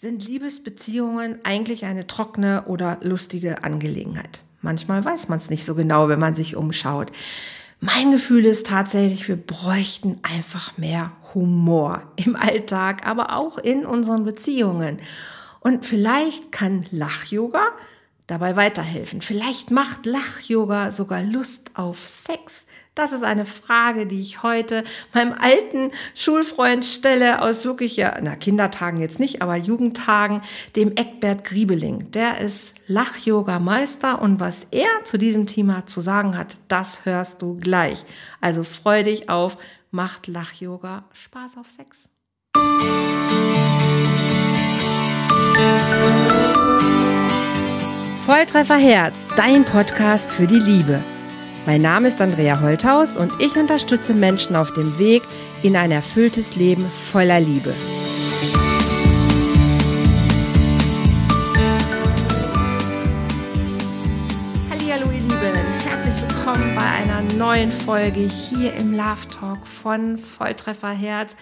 Sind Liebesbeziehungen eigentlich eine trockene oder lustige Angelegenheit? Manchmal weiß man es nicht so genau, wenn man sich umschaut. Mein Gefühl ist tatsächlich, wir bräuchten einfach mehr Humor im Alltag, aber auch in unseren Beziehungen. Und vielleicht kann Lach-Yoga dabei weiterhelfen. Vielleicht macht Lach-Yoga sogar Lust auf Sex. Das ist eine Frage, die ich heute meinem alten Schulfreund stelle aus wirklich, ja, na, Kindertagen jetzt nicht, aber Jugendtagen, dem Eckbert Griebeling. Der ist Lach-Yoga-Meister und was er zu diesem Thema zu sagen hat, das hörst du gleich. Also freu dich auf, macht Lach-Yoga Spaß auf Sex. Volltreffer Herz, dein Podcast für die Liebe. Mein Name ist Andrea Holthaus und ich unterstütze Menschen auf dem Weg in ein erfülltes Leben voller Liebe. Hallo ihr Lieben, herzlich willkommen bei einer neuen Folge hier im Love Talk von Volltreffer Herz.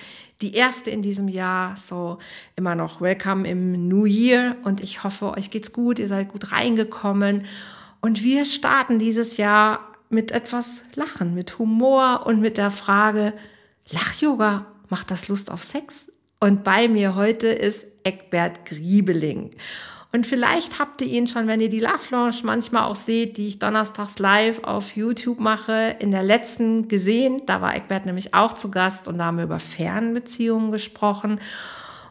Die erste in diesem Jahr, so immer noch Welcome im New Year und ich hoffe, euch geht's gut, ihr seid gut reingekommen und wir starten dieses Jahr mit etwas Lachen, mit Humor und mit der Frage, Lach-Yoga, macht das Lust auf Sex? Und bei mir heute ist Eckbert Griebeling. Und vielleicht habt ihr ihn schon, wenn ihr die Love Lounge manchmal auch seht, die ich donnerstags live auf YouTube mache, in der letzten gesehen. Da war Eckbert nämlich auch zu Gast und da haben wir über Fernbeziehungen gesprochen. Und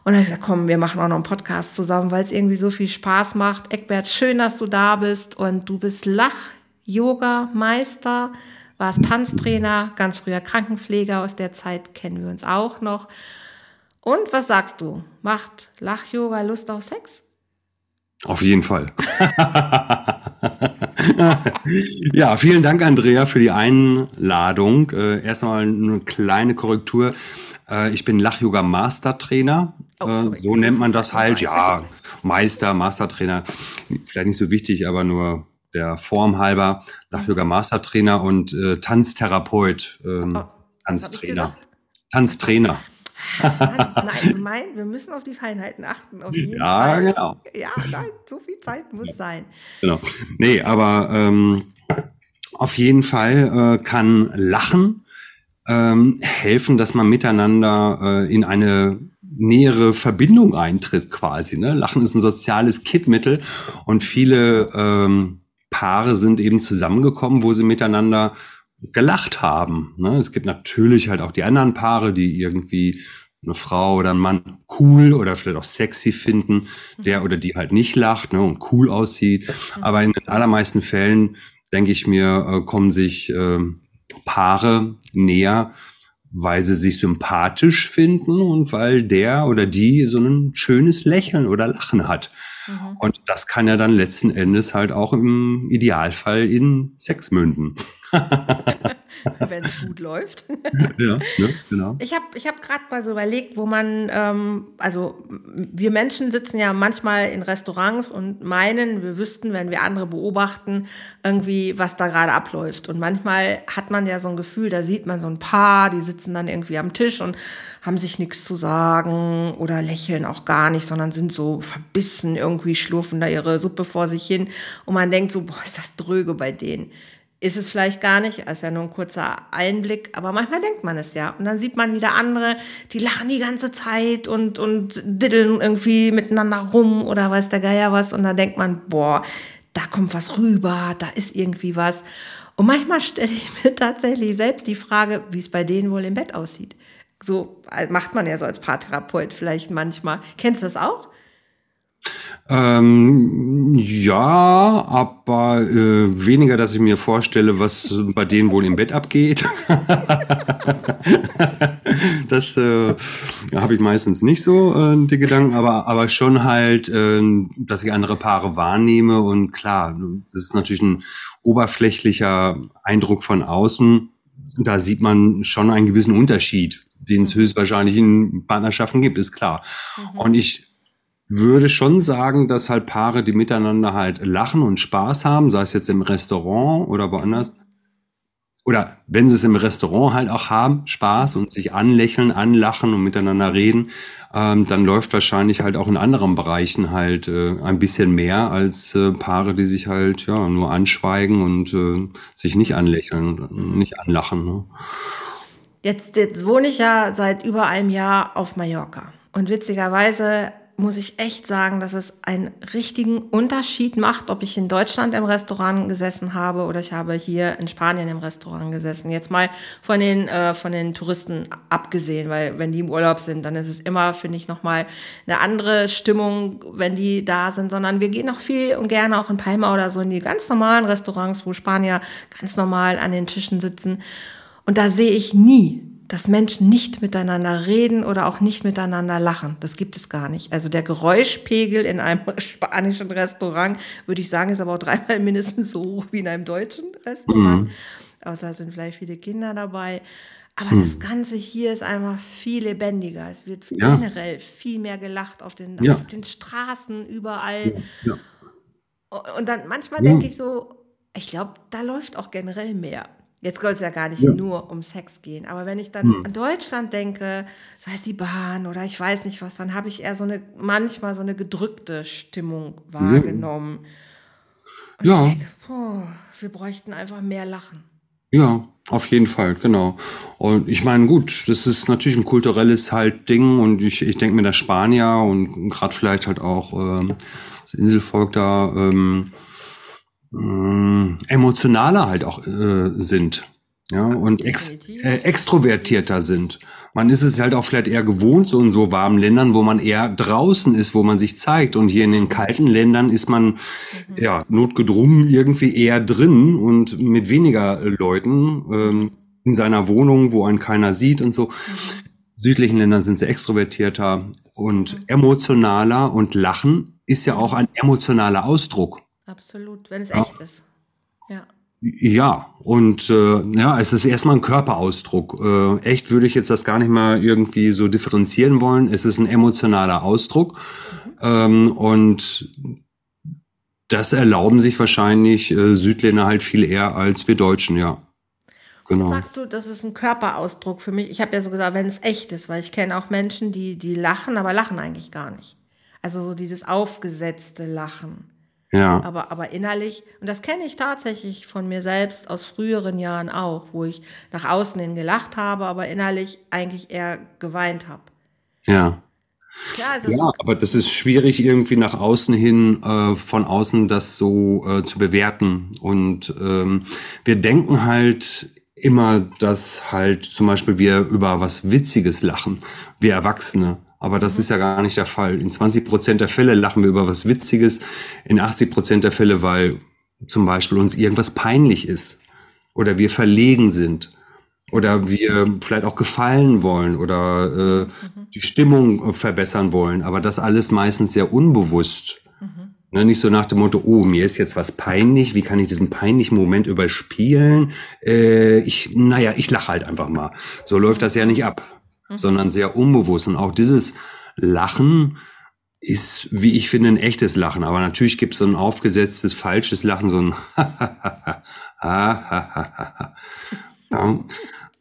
dann habe ich gesagt, komm, wir machen auch noch einen Podcast zusammen, weil es irgendwie so viel Spaß macht. Eckbert, schön, dass du da bist und du bist Lach Yoga-Meister, warst Tanztrainer, ganz früher Krankenpfleger, aus der Zeit kennen wir uns auch noch. Und was sagst du? Macht Lach-Yoga Lust auf Sex? Auf jeden Fall. ja, vielen Dank, Andrea, für die Einladung. Äh, erstmal eine kleine Korrektur. Äh, ich bin Lach-Yoga-Master-Trainer. Oh, äh, so nennt man das halt. Ja, Meister, Master-Trainer. Vielleicht nicht so wichtig, aber nur der Form halber Lach-Yoga Master Trainer und äh, Tanztherapeut, ähm, oh, Tanztrainer. Tanztrainer. Nein, nein, wir müssen auf die Feinheiten achten. Auf jeden ja, Fall. genau. Ja, nein, so viel Zeit muss ja. sein. Genau. Nee, aber ähm, auf jeden Fall äh, kann Lachen ähm, helfen, dass man miteinander äh, in eine nähere Verbindung eintritt quasi. Ne? Lachen ist ein soziales Kitmittel und viele ähm, Paare sind eben zusammengekommen, wo sie miteinander gelacht haben. Ne? Es gibt natürlich halt auch die anderen Paare, die irgendwie eine Frau oder einen Mann cool oder vielleicht auch sexy finden, der oder die halt nicht lacht ne, und cool aussieht. Aber in den allermeisten Fällen, denke ich mir, äh, kommen sich äh, Paare näher, weil sie sich sympathisch finden und weil der oder die so ein schönes Lächeln oder Lachen hat. Mhm. Und das kann ja dann letzten Endes halt auch im Idealfall in Sex münden. Wenn es gut läuft. ja, ne, genau. Ich habe ich hab gerade mal so überlegt, wo man, ähm, also wir Menschen sitzen ja manchmal in Restaurants und meinen, wir wüssten, wenn wir andere beobachten, irgendwie, was da gerade abläuft. Und manchmal hat man ja so ein Gefühl, da sieht man so ein Paar, die sitzen dann irgendwie am Tisch und haben sich nichts zu sagen oder lächeln auch gar nicht, sondern sind so verbissen, irgendwie schlurfen da ihre Suppe vor sich hin. Und man denkt so, boah, ist das dröge bei denen. Ist es vielleicht gar nicht, ist ja nur ein kurzer Einblick, aber manchmal denkt man es ja. Und dann sieht man wieder andere, die lachen die ganze Zeit und, und diddeln irgendwie miteinander rum oder weiß der Geier was. Und dann denkt man, boah, da kommt was rüber, da ist irgendwie was. Und manchmal stelle ich mir tatsächlich selbst die Frage, wie es bei denen wohl im Bett aussieht. So äh, macht man ja so als Paartherapeut vielleicht manchmal. Kennst du das auch? Ähm, ja, aber äh, weniger, dass ich mir vorstelle, was bei denen wohl im Bett abgeht. das äh, habe ich meistens nicht so, äh, die Gedanken, aber, aber schon halt, äh, dass ich andere Paare wahrnehme und klar, das ist natürlich ein oberflächlicher Eindruck von außen. Da sieht man schon einen gewissen Unterschied den es höchstwahrscheinlich in Partnerschaften gibt, ist klar. Mhm. Und ich würde schon sagen, dass halt Paare, die miteinander halt lachen und Spaß haben, sei es jetzt im Restaurant oder woanders, oder wenn sie es im Restaurant halt auch haben, Spaß und sich anlächeln, anlachen und miteinander reden, ähm, dann läuft wahrscheinlich halt auch in anderen Bereichen halt äh, ein bisschen mehr als äh, Paare, die sich halt ja nur anschweigen und äh, sich nicht anlächeln und nicht anlachen. Ne? Jetzt, jetzt wohne ich ja seit über einem Jahr auf Mallorca. Und witzigerweise muss ich echt sagen, dass es einen richtigen Unterschied macht, ob ich in Deutschland im Restaurant gesessen habe oder ich habe hier in Spanien im Restaurant gesessen. Jetzt mal von den äh, von den Touristen abgesehen, weil wenn die im Urlaub sind, dann ist es immer, finde ich, noch mal eine andere Stimmung, wenn die da sind. Sondern wir gehen auch viel und gerne auch in Palma oder so in die ganz normalen Restaurants, wo Spanier ganz normal an den Tischen sitzen. Und da sehe ich nie dass Menschen nicht miteinander reden oder auch nicht miteinander lachen. Das gibt es gar nicht. Also der Geräuschpegel in einem spanischen Restaurant, würde ich sagen, ist aber auch dreimal mindestens so hoch wie in einem deutschen Restaurant. Mhm. Außer sind vielleicht viele Kinder dabei. Aber mhm. das Ganze hier ist einfach viel lebendiger. Es wird ja. generell viel mehr gelacht auf den, ja. auf den Straßen, überall. Ja. Und dann manchmal denke ich so, ich glaube, da läuft auch generell mehr. Jetzt soll es ja gar nicht ja. nur um Sex gehen, aber wenn ich dann hm. an Deutschland denke, sei es die Bahn oder ich weiß nicht was, dann habe ich eher so eine, manchmal so eine gedrückte Stimmung wahrgenommen. Und ja. ich denke, boah, wir bräuchten einfach mehr Lachen. Ja, auf jeden Fall, genau. Und ich meine, gut, das ist natürlich ein kulturelles halt Ding und ich, ich denke mir, der Spanier und gerade vielleicht halt auch ähm, das Inselvolk da, ähm, äh, emotionaler halt auch äh, sind. Ja, und ex, äh, extrovertierter sind. Man ist es halt auch vielleicht eher gewohnt, so in so warmen Ländern, wo man eher draußen ist, wo man sich zeigt. Und hier in den kalten Ländern ist man, mhm. ja, notgedrungen irgendwie eher drin und mit weniger Leuten ähm, in seiner Wohnung, wo einen keiner sieht und so. Mhm. Südlichen Ländern sind sie extrovertierter und mhm. emotionaler und Lachen ist ja auch ein emotionaler Ausdruck. Absolut, wenn es ja. echt ist. Ja. Ja, und äh, ja, es ist erstmal ein Körperausdruck. Äh, echt würde ich jetzt das gar nicht mal irgendwie so differenzieren wollen. Es ist ein emotionaler Ausdruck. Mhm. Ähm, und das erlauben sich wahrscheinlich äh, Südländer halt viel eher als wir Deutschen, ja. Genau. Sagst du, das ist ein Körperausdruck für mich. Ich habe ja so gesagt, wenn es echt ist, weil ich kenne auch Menschen, die, die lachen, aber lachen eigentlich gar nicht. Also so dieses aufgesetzte Lachen. Ja. Aber, aber innerlich, und das kenne ich tatsächlich von mir selbst aus früheren Jahren auch, wo ich nach außen hin gelacht habe, aber innerlich eigentlich eher geweint habe. Ja. Klar, ja, aber das ist schwierig irgendwie nach außen hin, äh, von außen das so äh, zu bewerten. Und ähm, wir denken halt immer, dass halt zum Beispiel wir über was Witziges lachen, wir Erwachsene. Aber das ist ja gar nicht der Fall. In 20 Prozent der Fälle lachen wir über was Witziges. In 80 Prozent der Fälle, weil zum Beispiel uns irgendwas peinlich ist. Oder wir verlegen sind. Oder wir vielleicht auch gefallen wollen oder äh, mhm. die Stimmung verbessern wollen. Aber das alles meistens sehr unbewusst. Mhm. Ne, nicht so nach dem Motto, oh, mir ist jetzt was peinlich, wie kann ich diesen peinlichen Moment überspielen? Äh, ich, naja, ich lache halt einfach mal. So läuft das ja nicht ab mhm. sondern sehr unbewusst. Und auch dieses Lachen ist, wie ich finde, ein echtes Lachen. Aber natürlich gibt es so ein aufgesetztes, falsches Lachen, so ein ja.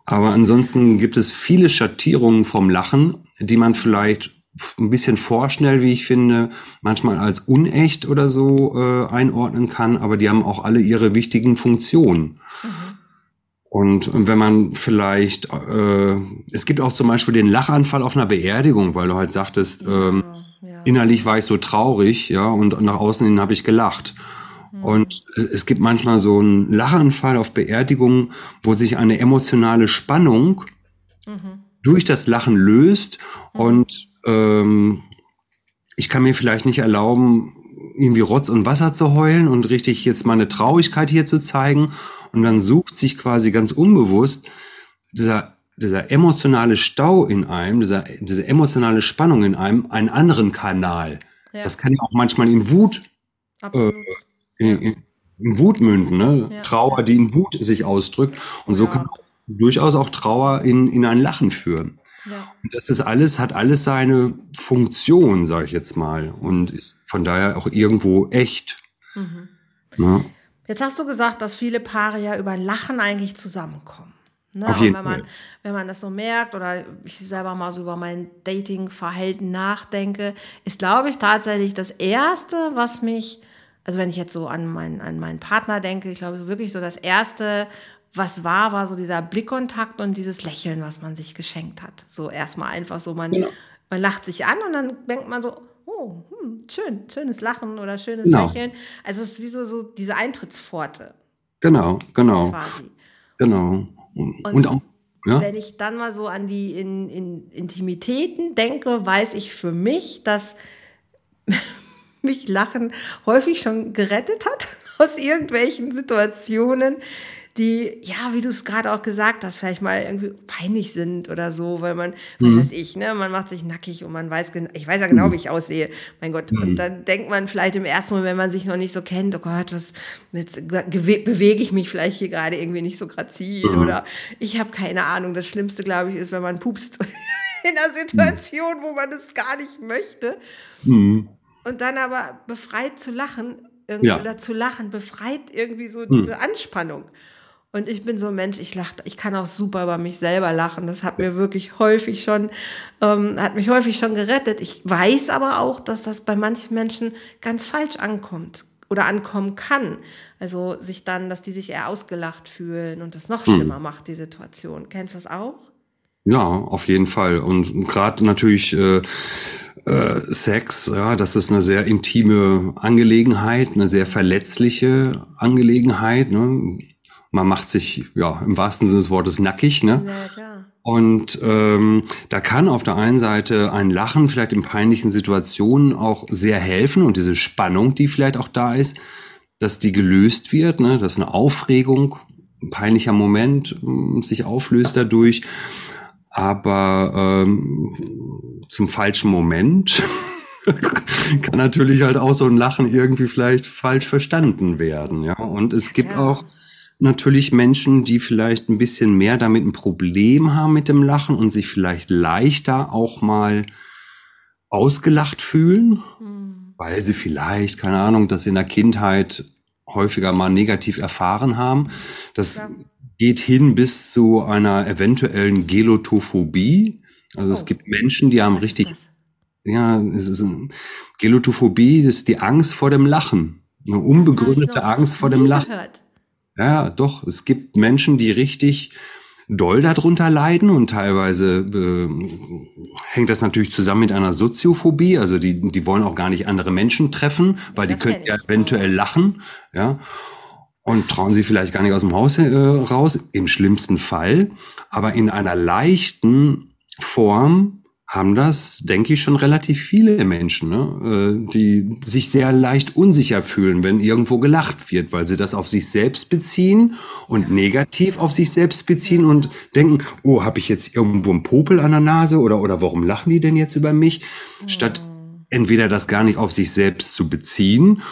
Aber ansonsten gibt es viele Schattierungen vom Lachen, die man vielleicht ein bisschen vorschnell, wie ich finde, manchmal als unecht oder so äh, einordnen kann, aber die haben auch alle ihre wichtigen Funktionen. Mhm. Und wenn man vielleicht, äh, es gibt auch zum Beispiel den Lachanfall auf einer Beerdigung, weil du halt sagtest, ja, ähm, ja. innerlich war ich so traurig, ja, und nach außen hin habe ich gelacht. Mhm. Und es, es, gibt manchmal so einen Lachanfall auf Beerdigungen, wo sich eine emotionale Spannung mhm. durch das Lachen löst mhm. und ähm, ich kann mir vielleicht nicht erlauben, irgendwie Rotz und Wasser zu heulen und richtig jetzt meine Traurigkeit hier zu zeigen. Und dann sucht sich quasi ganz unbewusst dieser, dieser emotionale Stau in einem, dieser, diese emotionale Spannung in einem, einen anderen Kanal. Ja. Das kann ja auch manchmal in Wut, äh, in, in, in, Wut münden, ne? Ja. Trauer, die in Wut sich ausdrückt. Und so kann durchaus auch Trauer in, in ein Lachen führen. Ja. Und das ist alles, hat alles seine Funktion, sage ich jetzt mal, und ist von daher auch irgendwo echt. Mhm. Ja. Jetzt hast du gesagt, dass viele Paare ja über Lachen eigentlich zusammenkommen. Ne? Auf jeden wenn man, Fall. wenn man das so merkt oder ich selber mal so über mein Dating-Verhalten nachdenke, ist, glaube ich, tatsächlich das Erste, was mich, also wenn ich jetzt so an, mein, an meinen Partner denke, ich glaube wirklich so das Erste, was war, war so dieser Blickkontakt und dieses Lächeln, was man sich geschenkt hat. So erstmal einfach so, man, Genau. man lacht sich an und dann denkt man so, oh, hm, schön, schönes Lachen oder schönes Genau. Lächeln. Also es ist wie so, so diese Eintrittspforte Genau, genau, quasi. genau. Und, und auch, ja, Wenn ich dann mal so an die in, in Intimitäten denke, weiß ich für mich, dass mich Lachen häufig schon gerettet hat aus irgendwelchen Situationen, die, ja, wie du es gerade auch gesagt hast, vielleicht mal irgendwie peinlich sind oder so, weil man, was weiß ich, ne, man macht sich nackig und man weiß, ich weiß ja genau, wie ich aussehe, mein Gott. Und dann denkt man vielleicht im ersten Moment, wenn man sich noch nicht so kennt, oh Gott, was, jetzt bewege ich mich vielleicht hier gerade irgendwie nicht so grazil oder ich habe keine Ahnung. Das Schlimmste, glaube ich, ist, wenn man pupst in einer Situation, wo man es gar nicht möchte. Mhm. Und dann aber befreit zu lachen irgendwie, Ja. oder zu lachen befreit irgendwie so diese Anspannung. Und ich bin so ein Mensch, ich lache, ich kann auch super über mich selber lachen. Das hat mir wirklich häufig schon, ähm, hat mich häufig schon gerettet. Ich weiß aber auch, dass das bei manchen Menschen ganz falsch ankommt oder ankommen kann. Also sich dann, dass die sich eher ausgelacht fühlen und das noch schlimmer macht, die Situation. Kennst du das auch? Ja, auf jeden Fall. Und gerade natürlich äh, äh, Sex, ja, das ist eine sehr intime Angelegenheit, eine sehr verletzliche Angelegenheit. Ne? Man macht sich ja im wahrsten Sinne des Wortes nackig, ne? Ja, klar. Und ähm, da kann auf der einen Seite ein Lachen vielleicht in peinlichen Situationen auch sehr helfen und diese Spannung, die vielleicht auch da ist, dass die gelöst wird, ne? dass eine Aufregung, ein peinlicher Moment ähm, sich auflöst dadurch. Aber ähm, zum falschen Moment kann natürlich halt auch so ein Lachen irgendwie vielleicht falsch verstanden werden. Ja, und es gibt klar. auch natürlich Menschen, die vielleicht ein bisschen mehr damit ein Problem haben mit dem Lachen und sich vielleicht leichter auch mal ausgelacht fühlen, Hm. weil sie vielleicht, keine Ahnung, das in der Kindheit häufiger mal negativ erfahren haben. Das Ja. geht hin bis zu einer eventuellen Gelotophobie. Also Oh. es gibt Menschen, die haben Was richtig, ja, es ist Gelotophobie, das ist die Angst vor dem Lachen. Eine unbegründete Angst vor dem Lachen. gehört. Ja, doch. Es gibt Menschen, die richtig doll darunter leiden und teilweise äh, hängt das natürlich zusammen mit einer Soziophobie. Also die, die wollen auch gar nicht andere Menschen treffen, weil die das können kenn ja eventuell lachen, ja. Und trauen sie vielleicht gar nicht aus dem Haus äh, raus, im schlimmsten Fall. Aber in einer leichten Form haben das, denke ich, schon relativ viele Menschen, ne? äh, die sich sehr leicht unsicher fühlen, wenn irgendwo gelacht wird, weil sie das auf sich selbst beziehen und negativ auf sich selbst beziehen und denken, oh, habe ich jetzt irgendwo einen Popel an der Nase oder, oder warum lachen die denn jetzt über mich? Statt entweder das gar nicht auf sich selbst zu beziehen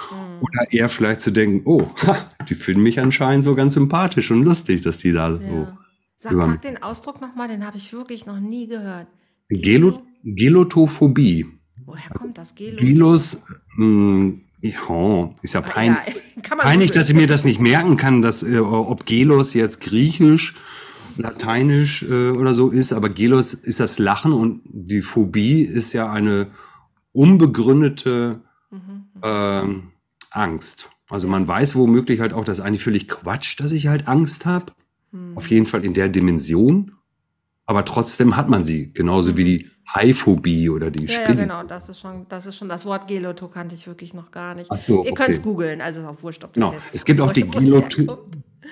oder eher vielleicht zu denken, oh, ha, die finden mich anscheinend so ganz sympathisch und lustig, dass die da so. Ja. Sag, über- sag den Ausdruck nochmal, den habe ich wirklich noch nie gehört. Gelo Gelotophobie. Woher kommt das? Gelo? Gelos, mh, ja, ist ja peinlich. Ja, kann man Peinlich, dass ich mir das nicht merken kann, dass, äh, ob Gelos jetzt griechisch, lateinisch äh, oder so ist, aber Gelos ist das Lachen und die Phobie ist ja eine unbegründete Mhm. ähm, Angst. Also man weiß womöglich halt auch, dass eigentlich völlig Quatsch, dass ich halt Angst habe. Hm. Auf jeden Fall in der Dimension. Aber trotzdem hat man sie. Genauso wie die Haiphobie oder die Mhm. Ja, ja, Spinnen. genau, das ist schon, das ist schon das Wort Geloto kannte ich wirklich noch gar nicht. Ach so, Ihr okay. könnt es googeln, also ist auch wurscht, ob das Genau. jetzt Es gibt auch die Geloto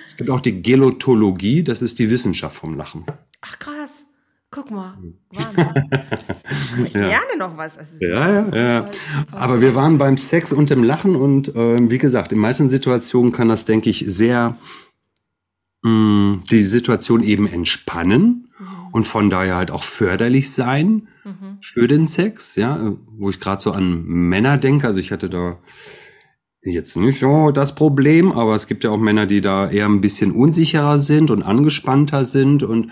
es gibt auch die Gelotologie, das ist die Wissenschaft vom Lachen. Ach krass, guck mal, Wahnsinn. Ich Ja. lerne noch was. Ja, ja, ja. Aber wir waren beim Sex und dem Lachen und ähm, wie gesagt, in manchen Situationen kann das, denke ich, sehr mh, die Situation eben entspannen und von daher halt auch förderlich sein Mhm. für den Sex, ja, wo ich gerade so an Männer denke. Also ich hatte da jetzt nicht so das Problem, aber es gibt ja auch Männer, die da eher ein bisschen unsicherer sind und angespannter sind und Mhm.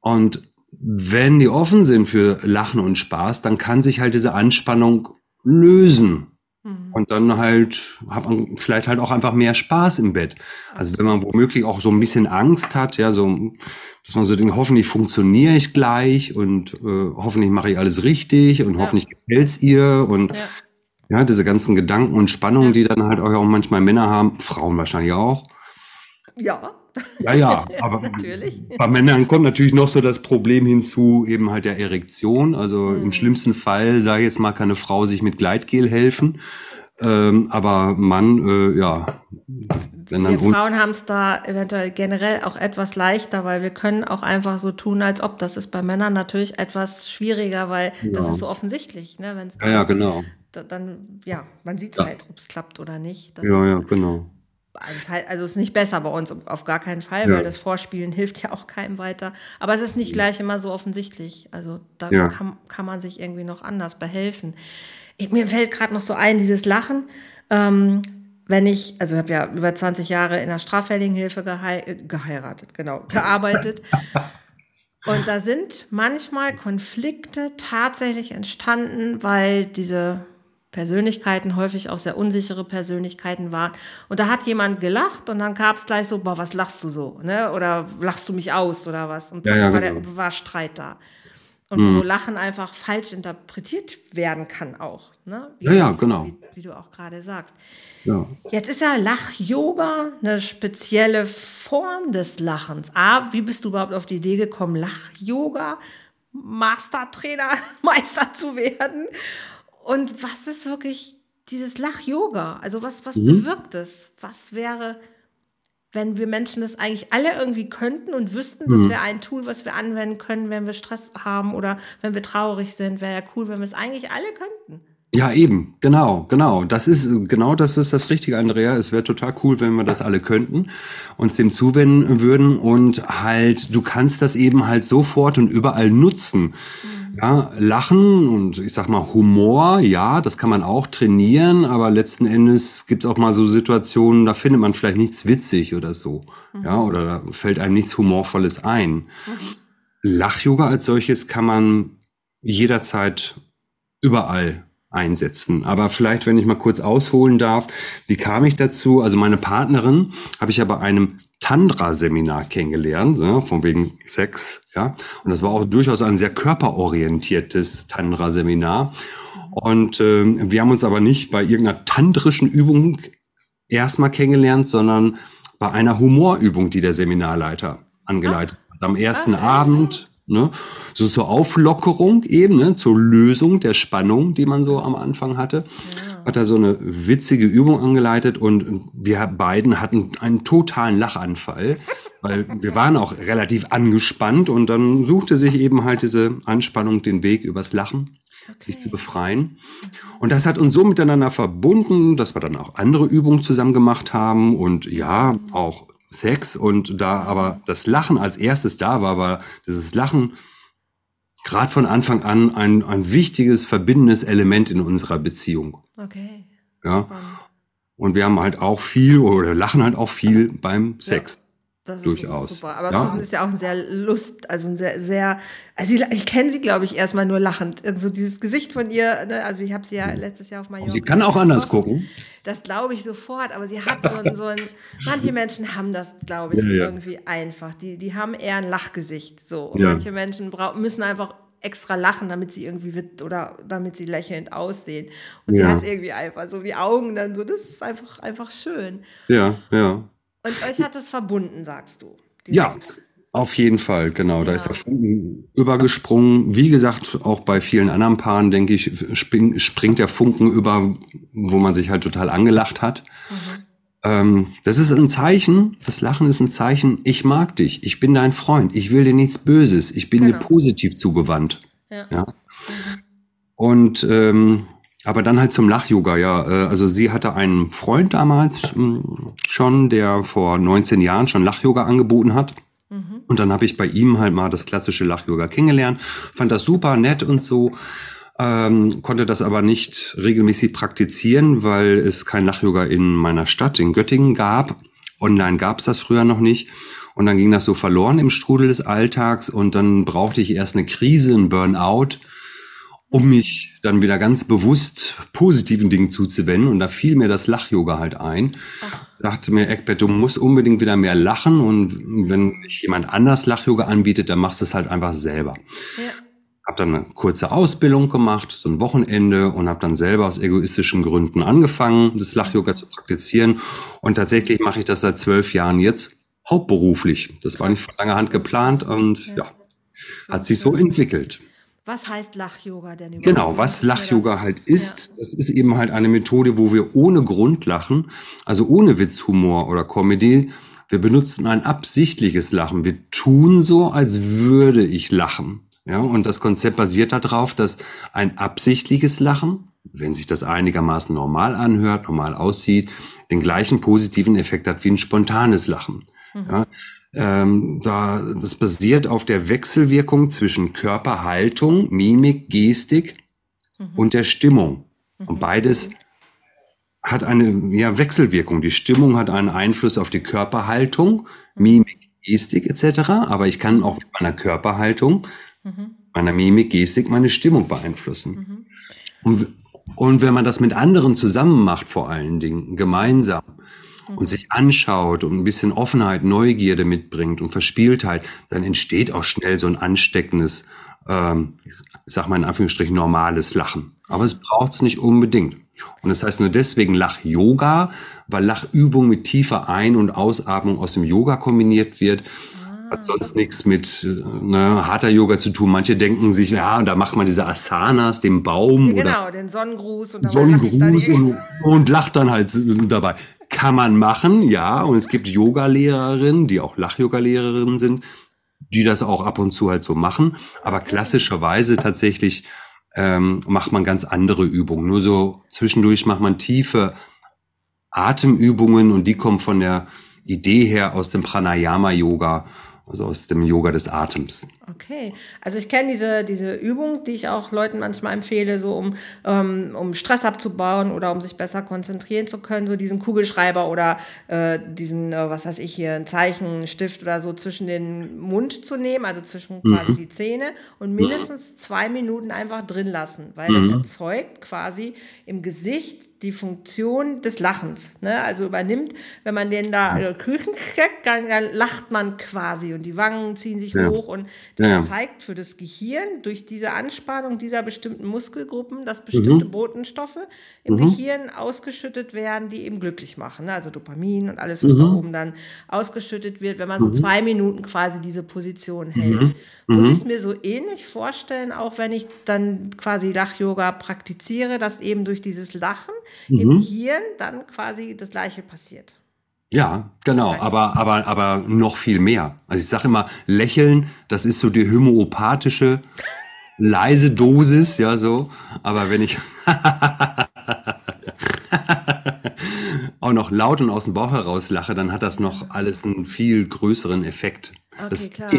und wenn die offen sind für Lachen und Spaß, dann kann sich halt diese Anspannung lösen. Mhm. Und dann halt hat man vielleicht halt auch einfach mehr Spaß im Bett. Also wenn man womöglich auch so ein bisschen Angst hat, ja, so, dass man so denkt, hoffentlich funktioniere ich gleich und äh, hoffentlich mache ich alles richtig und ja. hoffentlich gefällt's ihr und ja. ja. diese ganzen Gedanken und Spannungen, ja. die dann halt auch manchmal Männer haben, Frauen wahrscheinlich auch. Ja. Ja, ja, aber natürlich. bei Männern kommt natürlich noch so das Problem hinzu, eben halt der Erektion. Also mhm. im schlimmsten Fall, sage ich jetzt mal, kann eine Frau sich mit Gleitgel helfen. Ähm, aber Mann, äh, ja. Wenn dann wir Frauen haben es da eventuell generell auch etwas leichter, weil wir können auch einfach so tun, als ob. Das ist bei Männern natürlich etwas schwieriger, weil ja. das ist so offensichtlich. Ne? Wenn's ja, ja, genau. Dann, ja, man sieht es ja. halt, ob es klappt oder nicht. Das ja, ja, genau. Also es, also es ist nicht besser bei uns, auf gar keinen Fall, ja. weil das Vorspielen hilft ja auch keinem weiter. Aber es ist nicht gleich immer so offensichtlich. Also da ja. kann, kann man sich irgendwie noch anders behelfen. Ich, mir fällt gerade noch so ein, dieses Lachen. Ähm, wenn ich, also ich habe ja über 20 Jahre in der straffälligen Hilfe gehei geheiratet, genau, gearbeitet. Und da sind manchmal Konflikte tatsächlich entstanden, weil diese Persönlichkeiten häufig auch sehr unsichere Persönlichkeiten waren. Und da hat jemand gelacht und dann gab es gleich so, boah, was lachst du so? Ne? Oder lachst du mich aus oder was? Und zack, ja, ja, war, genau. der, war Streit da. Und mhm. wo Lachen einfach falsch interpretiert werden kann auch. Ne? Wie ja, ja, genau. Wie, wie du auch gerade sagst. Ja. Jetzt ist ja Lach-Yoga eine spezielle Form des Lachens. A, wie bist du überhaupt auf die Idee gekommen, Lach-Yoga Mastertrainer, Meister zu werden? Und was ist wirklich dieses Lach-Yoga? Also was, was mhm. bewirkt es? Was wäre, wenn wir Menschen das eigentlich alle irgendwie könnten und wüssten, das mhm. wäre ein Tool, was wir anwenden können, wenn wir Stress haben oder wenn wir traurig sind, wäre ja cool, wenn wir es eigentlich alle könnten. Ja, eben, genau, genau. Das ist genau das ist das Richtige, Andrea. Es wäre total cool, wenn wir das alle könnten, uns dem zuwenden würden und halt, du kannst das eben halt sofort und überall nutzen. Mhm. Ja, Lachen und ich sag mal Humor, ja, das kann man auch trainieren, aber letzten Endes gibt's auch mal so Situationen, da findet man vielleicht nichts witzig oder so. Mhm. Ja, oder da fällt einem nichts Humorvolles ein. Mhm. Lach-Yoga als solches kann man jederzeit überall einsetzen. Aber vielleicht, wenn ich mal kurz ausholen darf, wie kam ich dazu? Also meine Partnerin habe ich ja bei einem Tantra-Seminar kennengelernt, so, von wegen Sex, ja. Und das war auch durchaus ein sehr körperorientiertes Tantra-Seminar. Und äh, wir haben uns aber nicht bei irgendeiner tantrischen Übung erstmal kennengelernt, sondern bei einer Humorübung, die der Seminarleiter angeleitet hat. Am ersten ah, Abend Ne? So zur Auflockerung eben, ne? zur Lösung der Spannung, die man so am Anfang hatte. Ja. Hat er so eine witzige Übung angeleitet und wir beiden hatten einen totalen Lachanfall, weil wir waren auch relativ angespannt und dann suchte sich eben halt diese Anspannung den Weg übers Lachen. Okay. sich zu befreien. Und das hat uns so miteinander verbunden, dass wir dann auch andere Übungen zusammen gemacht haben und ja, auch Sex und da aber das Lachen als erstes da war, war dieses Lachen gerade von Anfang an ein, ein wichtiges, verbindendes Element in unserer Beziehung. Okay. Ja. Und wir haben halt auch viel oder lachen halt auch viel beim Sex. Das Durchaus. super. Aber ja. Susan ist ja auch ein sehr Lust, also ein sehr, sehr, also ich, ich kenne sie, glaube ich, erstmal nur lachend. So dieses Gesicht von ihr, ne? also ich habe sie ja letztes Jahr auf Mallorca. Sie kann auch anders gucken. Das glaube ich sofort, aber sie hat so ein, so ein manche Menschen haben das, glaube ich, ja, ja. irgendwie einfach. Die, die haben eher ein Lachgesicht, so. Und manche Menschen brauchen, müssen einfach extra lachen, damit sie irgendwie wird oder damit sie lächelnd aussehen. Und sie hat es irgendwie einfach so wie Augen dann so, das ist einfach, einfach schön. Ja, ja. Und euch hat es verbunden, sagst du. Direkt. Ja, auf jeden Fall, genau. Ja. Da ist der Funken übergesprungen. Wie gesagt, auch bei vielen anderen Paaren, denke ich, spring, springt der Funken über, wo man sich halt total angelacht hat. Mhm. Ähm, das ist ein Zeichen, das Lachen ist ein Zeichen, ich mag dich, ich bin dein Freund, ich will dir nichts Böses, ich bin genau. dir positiv zugewandt. Ja. ja? Mhm. Und ähm, aber dann halt zum Lach-Yoga, ja. Äh, also sie hatte einen Freund damals hm, schon, der vor 19 Jahren schon Lach-Yoga angeboten hat. Mhm. Und dann habe ich bei ihm halt mal das klassische Lach-Yoga kennengelernt, fand das super nett und so, ähm, konnte das aber nicht regelmäßig praktizieren, weil es kein Lach-Yoga in meiner Stadt, in Göttingen gab. Online gab es das früher noch nicht. Und dann ging das so verloren im Strudel des Alltags und dann brauchte ich erst eine Krise, ein Burnout, um mich dann wieder ganz bewusst positiven Dingen zuzuwenden. Und da fiel mir das Lach-Yoga halt ein. Ach. Dachte mir, Eckbert, du musst unbedingt wieder mehr lachen. Und wenn jemand anders Lach-Yoga anbietet, dann machst du es halt einfach selber. Ja. Hab dann eine kurze Ausbildung gemacht, so ein Wochenende und habe dann selber aus egoistischen Gründen angefangen, das Lach-Yoga zu praktizieren. Und tatsächlich mache ich das seit zwölf Jahren jetzt hauptberuflich. Das war nicht von langer Hand geplant und ja, ja hat sich so entwickelt. Was heißt Lach-Yoga denn überhaupt? Genau, was Lach-Yoga halt ist, ja. das ist eben halt eine Methode, wo wir ohne Grund lachen, also ohne Witzhumor oder Comedy. Wir benutzen ein absichtliches Lachen. Wir tun so, als würde ich lachen. Ja, und das Konzept basiert darauf, dass ein absichtliches Lachen, wenn sich das einigermaßen normal anhört, normal aussieht, den gleichen positiven Effekt hat wie ein spontanes Lachen. Mhm. Ja, ähm, da, das basiert auf der Wechselwirkung zwischen Körperhaltung, Mimik, Gestik mhm. und der Stimmung. Mhm. Und beides hat eine ja, Wechselwirkung. Die Stimmung hat einen Einfluss auf die Körperhaltung, mhm. Mimik, Gestik etc. Aber ich kann auch mit meiner Körperhaltung, mhm. meiner Mimik, Gestik meine Stimmung beeinflussen. Mhm. Und, und wenn man das mit anderen zusammen macht, vor allen Dingen gemeinsam, und sich anschaut und ein bisschen Offenheit, Neugierde mitbringt und Verspieltheit, dann entsteht auch schnell so ein ansteckendes, ähm, ich sag mal in Anführungsstrichen, normales Lachen. Aber es braucht es nicht unbedingt. Und das heißt nur deswegen Lach-Yoga, weil Lachübung mit tiefer Ein- und Ausatmung aus dem Yoga kombiniert wird. Hat ah. sonst nichts mit ne, harter Yoga zu tun. Manche denken sich, ja, da macht man diese Asanas, den Baum. Ja, genau, den Sonnengruß und Sonnengruß und, und lacht dann halt dabei. Kann man machen, ja. Und es gibt Yoga-Lehrerinnen, die auch Lach-Yoga-Lehrerinnen sind, die das auch ab und zu halt so machen. Aber klassischerweise tatsächlich ähm, macht man ganz andere Übungen. Nur so zwischendurch macht man tiefe Atemübungen und die kommen von der Idee her aus dem Pranayama-Yoga also aus dem Yoga des Atems. Okay, also ich kenne diese, diese Übung, die ich auch Leuten manchmal empfehle, so um, ähm, um Stress abzubauen oder um sich besser konzentrieren zu können, so diesen Kugelschreiber oder äh, diesen, äh, was weiß ich hier, ein Zeichenstift oder so zwischen den Mund zu nehmen, also zwischen quasi mhm. die Zähne und mindestens zwei Minuten einfach drin lassen, weil mhm. das erzeugt quasi im Gesicht die Funktion des Lachens. Ne? Also übernimmt, wenn man den da äh, Küchen steckt, dann, dann, lacht man quasi und die Wangen ziehen sich ja. hoch und das ja. zeigt für das Gehirn durch diese Anspannung dieser bestimmten Muskelgruppen, dass bestimmte mhm. Botenstoffe im mhm. Gehirn ausgeschüttet werden, die eben glücklich machen. Ne? Also Dopamin und alles, was mhm. da oben dann ausgeschüttet wird, wenn man so mhm. zwei Minuten quasi diese Position hält. Mhm. Muss ich es mir so ähnlich vorstellen, auch wenn ich dann quasi Lach-Yoga praktiziere, dass eben durch dieses Lachen mhm. im Hirn dann quasi das Gleiche passiert. Ja, genau, aber, aber, aber noch viel mehr. Also ich sage immer, lächeln, das ist so die homöopathische leise Dosis, ja, so. Aber wenn ich auch noch laut und aus dem Bauch heraus lache, dann hat das noch alles einen viel größeren Effekt. Okay, das klar.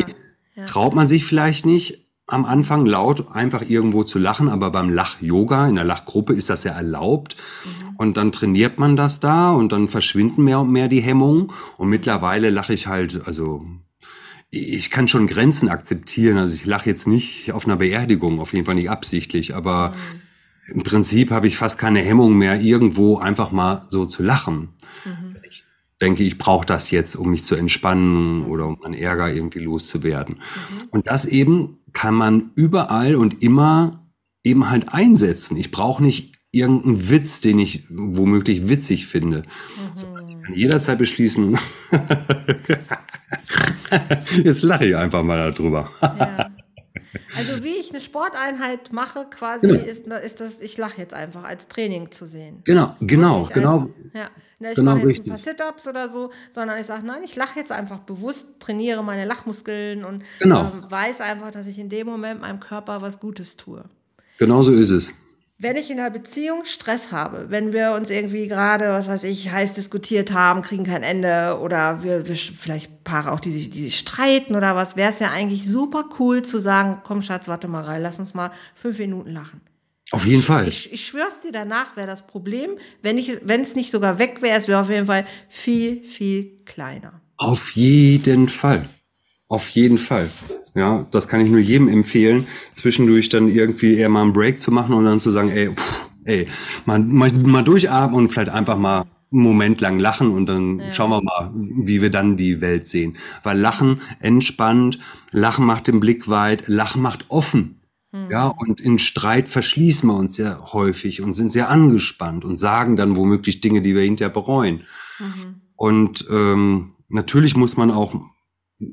Ja. traut man sich vielleicht nicht, am Anfang laut einfach irgendwo zu lachen, aber beim Lach-Yoga, in der Lachgruppe ist das ja erlaubt. Mhm. Und dann trainiert man das da und dann verschwinden mehr und mehr die Hemmungen. Und mittlerweile lache ich halt, also ich kann schon Grenzen akzeptieren. Also ich lache jetzt nicht auf einer Beerdigung, auf jeden Fall nicht absichtlich, aber mhm. im Prinzip habe ich fast keine Hemmung mehr, irgendwo einfach mal so zu lachen. Mhm. Ich denke, ich brauche das jetzt, um mich zu entspannen oder um meinen Ärger irgendwie loszuwerden. Mhm. Und das eben kann man überall und immer eben halt einsetzen. Ich brauche nicht irgendeinen Witz, den ich womöglich witzig finde. Mhm. Ich kann jederzeit beschließen, jetzt lache ich einfach mal darüber. ja. Also wie ich eine Sporteinheit mache, quasi genau. ist, ist das, ich lache jetzt einfach als Training zu sehen. Genau, genau, genau. Als, ja. Ne, ich genau mache jetzt ein paar Sit-Ups oder so, sondern ich sage, nein, ich lache jetzt einfach bewusst, trainiere meine Lachmuskeln und genau. äh, weiß einfach, dass ich in dem Moment meinem Körper was Gutes tue. Genau so ist es. Wenn ich in einer Beziehung Stress habe, wenn wir uns irgendwie gerade, was weiß ich, heiß diskutiert haben, kriegen kein Ende oder wir, wir vielleicht Paare auch, die sich, die sich streiten oder was, wäre es ja eigentlich super cool zu sagen, komm Schatz, warte mal rein, lass uns mal fünf Minuten lachen. Auf jeden Fall. Ich, ich schwör's dir, danach wäre das Problem, wenn ich, wenn es nicht sogar weg wäre, es wäre auf jeden Fall viel, viel kleiner. Auf jeden Fall. Auf jeden Fall. Ja, das kann ich nur jedem empfehlen, zwischendurch dann irgendwie eher mal einen Break zu machen und dann zu sagen, ey, pff, ey, mal, mal, mal durchatmen und vielleicht einfach mal einen Moment lang lachen und dann ja. schauen wir mal, wie wir dann die Welt sehen. Weil Lachen entspannt, Lachen macht den Blick weit, Lachen macht offen. Hm. Ja, und in Streit verschließen wir uns ja häufig und sind sehr angespannt und sagen dann womöglich Dinge, die wir hinterher bereuen. Mhm. Und ähm, natürlich muss man auch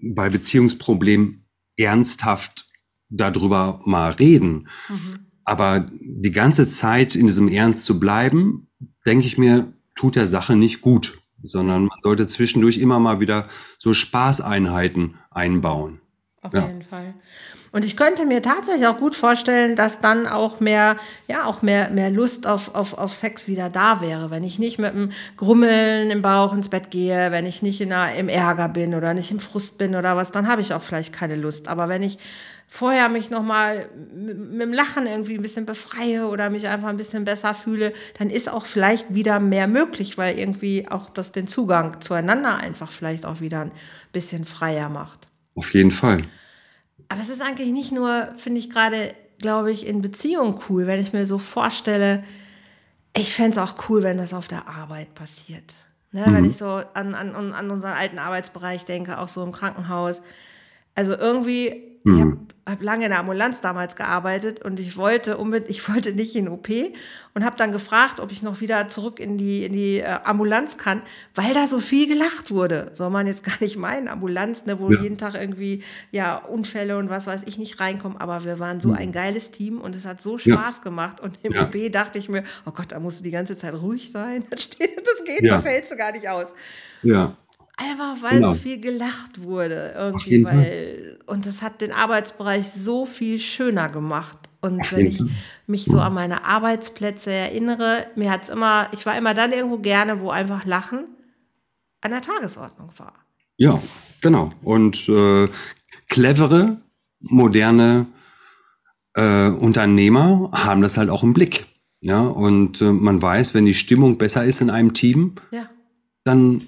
bei Beziehungsproblemen ernsthaft darüber mal reden. Mhm. Aber die ganze Zeit in diesem Ernst zu bleiben, denke ich mir, tut der Sache nicht gut, sondern man sollte zwischendurch immer mal wieder so Spaßeinheiten einbauen. Auf ja. jeden Fall. Und ich könnte mir tatsächlich auch gut vorstellen, dass dann auch mehr, ja, auch mehr, mehr Lust auf, auf, auf Sex wieder da wäre. Wenn ich nicht mit einem Grummeln im Bauch ins Bett gehe, wenn ich nicht in einer, im Ärger bin oder nicht im Frust bin oder was, dann habe ich auch vielleicht keine Lust. Aber wenn ich vorher mich nochmal mit dem Lachen irgendwie ein bisschen befreie oder mich einfach ein bisschen besser fühle, dann ist auch vielleicht wieder mehr möglich, weil irgendwie auch das den Zugang zueinander einfach vielleicht auch wieder ein bisschen freier macht. Auf jeden Fall. Aber es ist eigentlich nicht nur, finde ich gerade, glaube ich, in Beziehungen cool, wenn ich mir so vorstelle, ich fände es auch cool, wenn das auf der Arbeit passiert. Ne, mhm. Wenn ich so an, an, an unseren alten Arbeitsbereich denke, auch so im Krankenhaus. Also irgendwie. Ich habe hab lange in der Ambulanz damals gearbeitet und ich wollte unbedingt, ich wollte nicht in OP und habe dann gefragt, ob ich noch wieder zurück in die, in die äh, Ambulanz kann, weil da so viel gelacht wurde. Soll man jetzt gar nicht meinen, Ambulanz, ne, wo ja. jeden Tag irgendwie ja Unfälle und was weiß ich nicht reinkommen, aber wir waren so mhm. ein geiles Team und es hat so Spaß ja. gemacht und im ja. OP dachte ich mir, oh Gott, da musst du die ganze Zeit ruhig sein, das geht, das hältst du gar nicht aus. Ja. Einfach weil genau. so viel gelacht wurde irgendwie, weil und das hat den Arbeitsbereich so viel schöner gemacht. Und wenn ich mich so an meine Arbeitsplätze erinnere, mir hat's immer, ich war immer dann irgendwo gerne, wo einfach Lachen an der Tagesordnung war. Ja, genau. Und äh, clevere, moderne äh, Unternehmer haben das halt auch im Blick. Ja, und äh, man weiß, wenn die Stimmung besser ist in einem Team, ja. dann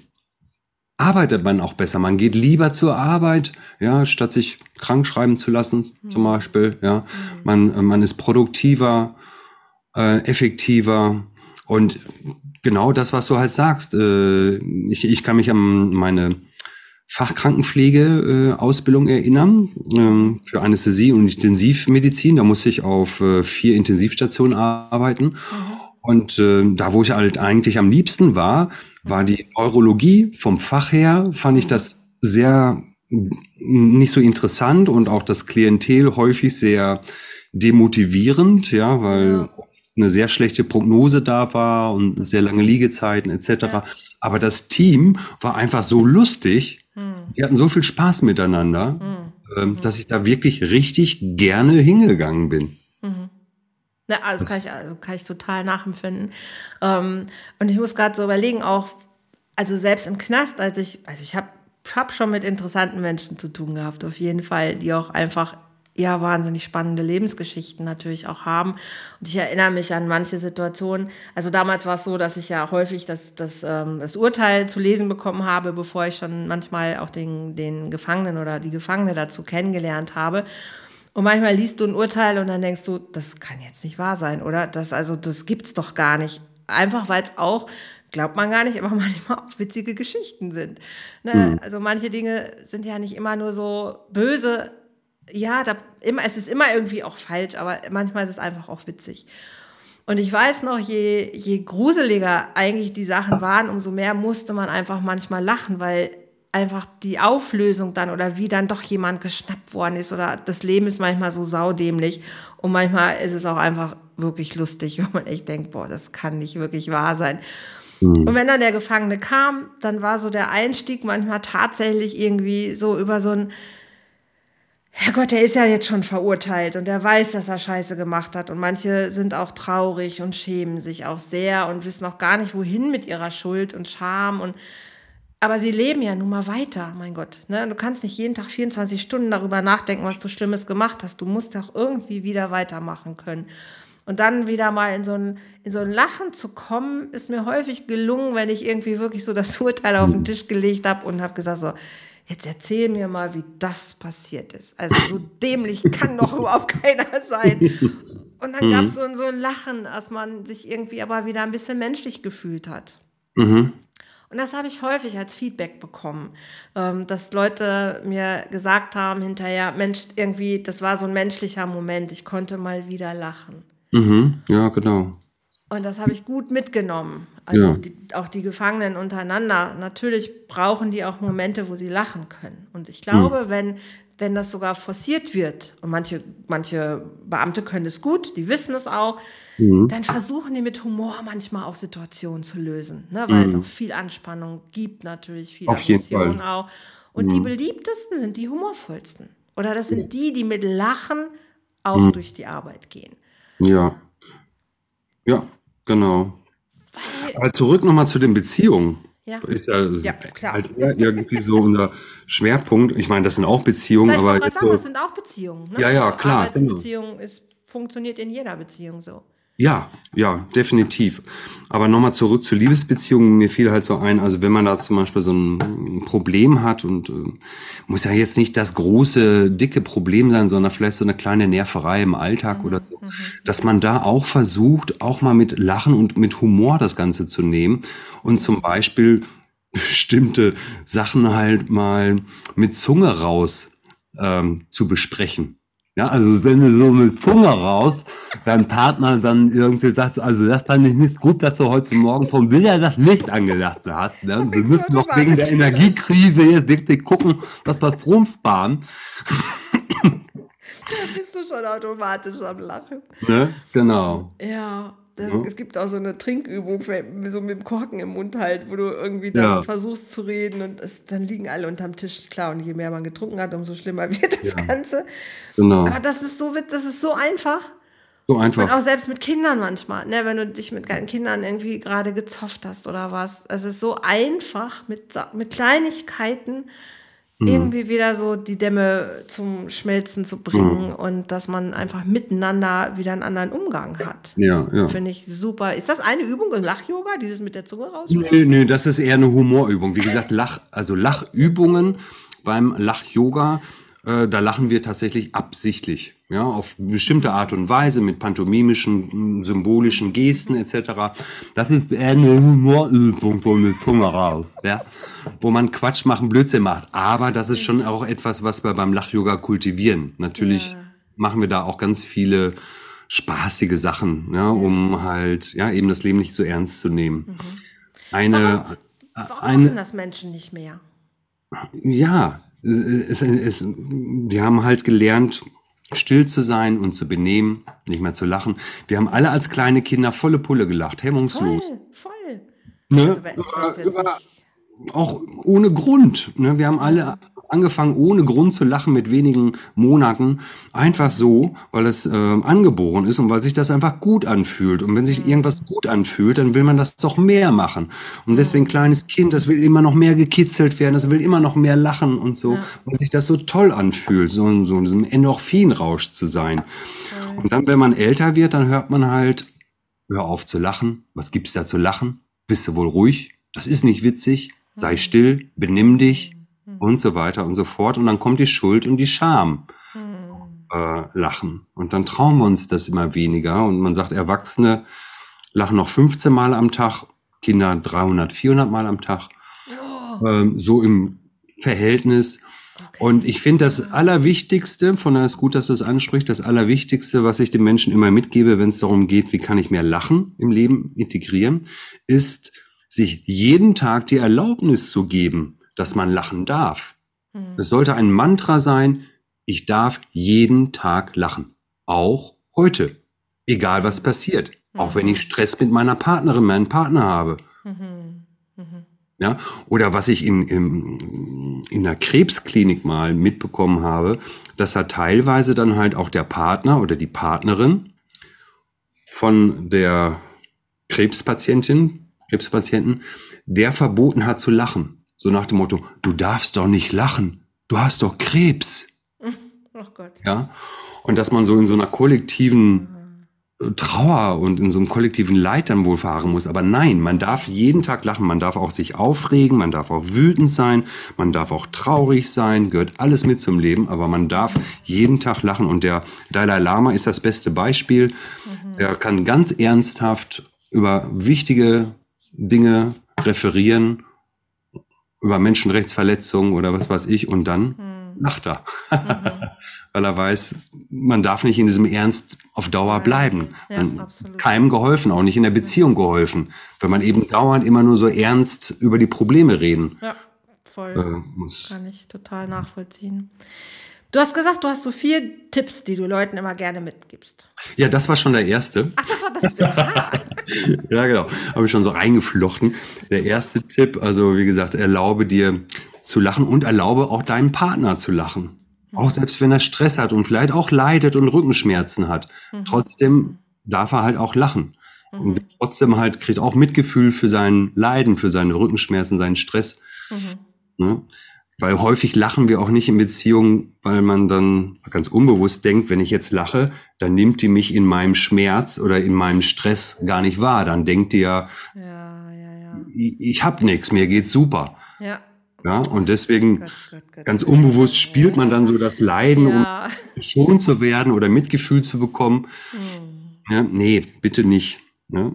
arbeitet man auch besser. Man geht lieber zur Arbeit, ja, statt sich krank schreiben zu lassen, mhm. zum Beispiel. Ja, mhm. man, man ist produktiver, äh, effektiver und genau das, was du halt sagst. Äh, ich, ich kann mich an meine Fachkrankenpflege-Ausbildung äh, erinnern äh, für Anästhesie und Intensivmedizin. Da musste ich auf äh, vier Intensivstationen arbeiten. Mhm. Und äh, da, wo ich halt eigentlich am liebsten war, war die Neurologie vom Fach her, fand ich das sehr nicht so interessant und auch das Klientel häufig sehr demotivierend, ja, weil eine sehr schlechte Prognose da war und sehr lange Liegezeiten etc. Ja. Aber das Team war einfach so lustig, hm. die hatten so viel Spaß miteinander, hm. äh, dass ich da wirklich richtig gerne hingegangen bin. Mhm. Ja, also das kann ich, also kann ich total nachempfinden. Ähm, und ich muss gerade so überlegen, auch, also selbst im Knast, als ich, also ich habe hab schon mit interessanten Menschen zu tun gehabt, auf jeden Fall, die auch einfach ja wahnsinnig spannende Lebensgeschichten natürlich auch haben. Und ich erinnere mich an manche Situationen. Also damals war es so, dass ich ja häufig das, das, ähm, das Urteil zu lesen bekommen habe, bevor ich schon manchmal auch den, den Gefangenen oder die Gefangene dazu kennengelernt habe. Und manchmal liest du ein Urteil und dann denkst du, das kann jetzt nicht wahr sein, oder? Das, also, das gibt's doch gar nicht. Einfach weil es auch, glaubt man gar nicht, aber manchmal auch witzige Geschichten sind. Ne? Mhm. Also manche Dinge sind ja nicht immer nur so böse. Ja, da, immer, es ist immer irgendwie auch falsch, aber manchmal ist es einfach auch witzig. Und ich weiß noch, je, je gruseliger eigentlich die Sachen waren, umso mehr musste man einfach manchmal lachen, weil einfach die Auflösung dann oder wie dann doch jemand geschnappt worden ist oder das Leben ist manchmal so saudämlich und manchmal ist es auch einfach wirklich lustig, wo man echt denkt, boah, das kann nicht wirklich wahr sein. Mhm. Und wenn dann der Gefangene kam, dann war so der Einstieg manchmal tatsächlich irgendwie so über so ein, Herrgott, der ist ja jetzt schon verurteilt und der weiß, dass er Scheiße gemacht hat. Und manche sind auch traurig und schämen sich auch sehr und wissen auch gar nicht, wohin mit ihrer Schuld und Scham und aber sie leben ja nun mal weiter, mein Gott. Ne? Du kannst nicht jeden Tag 24 Stunden darüber nachdenken, was du Schlimmes gemacht hast. Du musst auch irgendwie wieder weitermachen können. Und dann wieder mal in so ein, in so ein Lachen zu kommen, ist mir häufig gelungen, wenn ich irgendwie wirklich so das Urteil auf den Tisch gelegt habe und habe gesagt so, jetzt erzähl mir mal, wie das passiert ist. Also so dämlich kann doch überhaupt keiner sein. Und dann gab es so, so ein Lachen, als man sich irgendwie aber wieder ein bisschen menschlich gefühlt hat. Mhm. Und das habe ich häufig als Feedback bekommen, ähm, dass Leute mir gesagt haben hinterher, Mensch, irgendwie, das war so ein menschlicher Moment, ich konnte mal wieder lachen. Mhm. Ja, genau. Und das habe ich gut mitgenommen. Also Ja. die, auch die Gefangenen untereinander. Natürlich brauchen die auch Momente, wo sie lachen können. Und ich glaube, wenn, wenn das sogar forciert wird, und manche, manche Beamte können es gut, die wissen es auch, Mhm. dann versuchen die mit Humor manchmal auch Situationen zu lösen. Ne? Weil es auch viel Anspannung gibt, natürlich viel Mhm. Auf Aggression auch. Und die beliebtesten sind die humorvollsten. Oder das sind die, die mit Lachen auch Mhm. durch die Arbeit gehen. Ja. Ja, genau. Weil, Aber zurück nochmal zu den Beziehungen. Ja. Ist ja, Ja, klar. halt eher irgendwie so unser Schwerpunkt. Ich meine, das sind auch Beziehungen, Vielleicht aber jetzt sagen, so, das sind auch Beziehungen. Ne? Ja, ja, klar, genau. Arbeitsbeziehung ist, funktioniert in jeder Beziehung so. Ja, ja, definitiv. Aber nochmal zurück zu Liebesbeziehungen. Mir fiel halt so ein, also wenn man da zum Beispiel so ein Problem hat und äh, muss ja jetzt nicht das große, dicke Problem sein, sondern vielleicht so eine kleine Nerverei im Alltag oder so, dass man da auch versucht, auch mal mit Lachen und mit Humor das Ganze zu nehmen und zum Beispiel bestimmte Sachen halt mal mit Zunge raus ähm, zu besprechen. Ja, also wenn du so mit Zunge raus, dein Partner dann irgendwie sagt, also das fand ich nicht gut, dass du heute Morgen vom Villa das Licht angelassen hast. Ne? Wir müssen doch wegen der. Energiekrise jetzt wirklich gucken, dass wir Strom sparen. Da bist du schon automatisch am Lachen. Ne? Genau. Ja, das, Ja. es gibt auch so eine Trinkübung, so mit dem Korken im Mund halt, wo du irgendwie dann Ja. versuchst zu reden und es, dann liegen alle unterm Tisch. Klar, und je mehr man getrunken hat, umso schlimmer wird das Ganze. Genau. Aber das ist so, das ist so einfach. So Und einfach. auch selbst mit Kindern manchmal, ne, wenn du dich mit Kindern irgendwie gerade gezofft hast oder was. Es ist so einfach, mit, mit Kleinigkeiten Mhm. irgendwie wieder so die Dämme zum Schmelzen zu bringen und dass man einfach miteinander wieder einen anderen Umgang hat. Ja, ja. Finde ich super. Ist das eine Übung im Lach-Yoga, dieses mit der Zunge raus? Nee, nee, das ist eher eine Humorübung. Wie gesagt, Lach, also Lachübungen beim Lach-Yoga, äh, da lachen wir tatsächlich absichtlich. Ja, auf bestimmte Art und Weise mit pantomimischen, symbolischen Gesten etc. Das ist eher eine Humorübung, so mit Zunge raus. Ja, wo man Quatsch machen, Blödsinn macht. Aber das ist schon auch etwas, was wir beim Lach-Yoga kultivieren. Natürlich Ja. machen wir da auch ganz viele spaßige Sachen, ja, um halt, ja, eben das Leben nicht so ernst zu nehmen. Eine, Warum eine, machen das Menschen nicht mehr? ja, es, es, wir haben halt gelernt, still zu sein und zu benehmen, nicht mehr zu lachen. Wir haben alle als kleine Kinder volle Pulle gelacht, hemmungslos. Voll, voll. Ne? Also, Über, auch ohne Grund. Ne? Wir haben alle angefangen, ohne Grund zu lachen mit wenigen Monaten. Einfach so, weil es ähm, angeboren ist und weil sich das einfach gut anfühlt. Und wenn sich irgendwas gut anfühlt, dann will man das doch mehr machen. Und deswegen kleines Kind, das will immer noch mehr gekitzelt werden, das will immer noch mehr lachen und so, weil sich das so toll anfühlt, so, in- so in diesem Endorphinrausch zu sein. Und dann, wenn man älter wird, dann hört man halt, hör auf zu lachen. Was gibt's da zu lachen? Bist du wohl ruhig? Das ist nicht witzig. Sei still, benimm dich und so weiter und so fort. Und dann kommt die Schuld und die Scham. Äh, lachen. Und dann trauen wir uns das immer weniger. Und man sagt, Erwachsene lachen noch 15 Mal am Tag, Kinder 300, 400 Mal am Tag. Ähm, so im Verhältnis. Und ich finde, das Allerwichtigste, von daher ist gut, dass du es anspricht, das Allerwichtigste, was ich den Menschen immer mitgebe, wenn es darum geht, wie kann ich mehr Lachen im Leben integrieren, ist, sich jeden Tag die Erlaubnis zu geben, dass man lachen darf. Es sollte ein Mantra sein, ich darf jeden Tag lachen. Auch heute. Egal was passiert. Auch wenn ich Stress mit meiner Partnerin, meinem Partner habe. Ja, oder was ich in, in, in der Krebsklinik mal mitbekommen habe, dass da teilweise dann halt auch der Partner oder die Partnerin von der Krebspatientin, Krebspatienten, der verboten hat zu lachen. So nach dem Motto, du darfst doch nicht lachen, du hast doch Krebs. Oh Gott. Ja, und dass man so in so einer kollektiven Trauer und in so einem kollektiven Leid dann wohl fahren muss. Aber nein, man darf jeden Tag lachen, man darf auch sich aufregen, man darf auch wütend sein, man darf auch traurig sein, gehört alles mit zum Leben, aber man darf jeden Tag lachen. Und der Dalai Lama ist das beste Beispiel. Mhm. Er kann ganz ernsthaft über wichtige Dinge referieren, über Menschenrechtsverletzungen oder was weiß ich, und dann mhm. lacht er. Mhm. Weil er weiß, man darf nicht in diesem Ernst auf Dauer bleiben. Ja, Dann keinem geholfen, auch nicht in der Beziehung geholfen. Wenn man eben dauernd immer nur so ernst über die Probleme reden ja, voll. Äh, muss. Kann ich total nachvollziehen. Du hast gesagt, du hast so vier Tipps, die du Leuten immer gerne mitgibst. Ja, das war schon der erste. Ach, das war das. ja, genau. Habe ich schon so eingeflochten. Der erste Tipp, also wie gesagt, erlaube dir zu lachen und erlaube auch deinen Partner zu lachen. Auch selbst wenn er Stress hat und vielleicht auch leidet und Rückenschmerzen hat. Mhm. Trotzdem darf er halt auch lachen. Mhm. Und trotzdem halt kriegt auch Mitgefühl für sein Leiden, für seine Rückenschmerzen, seinen Stress. Mhm. Ne? Weil häufig lachen wir auch nicht in Beziehungen, weil man dann ganz unbewusst denkt, wenn ich jetzt lache, dann nimmt die mich in meinem Schmerz oder in meinem Stress gar nicht wahr. Dann denkt die ja, ja, ja, ja. ich, ich hab nichts, mir geht's super. Ja. Ja, und deswegen Gott, Gott, Gott, ganz unbewusst spielt man dann so das Leiden, ja. um schon zu werden oder Mitgefühl zu bekommen. Hm. Ja, nee, bitte nicht. Ja.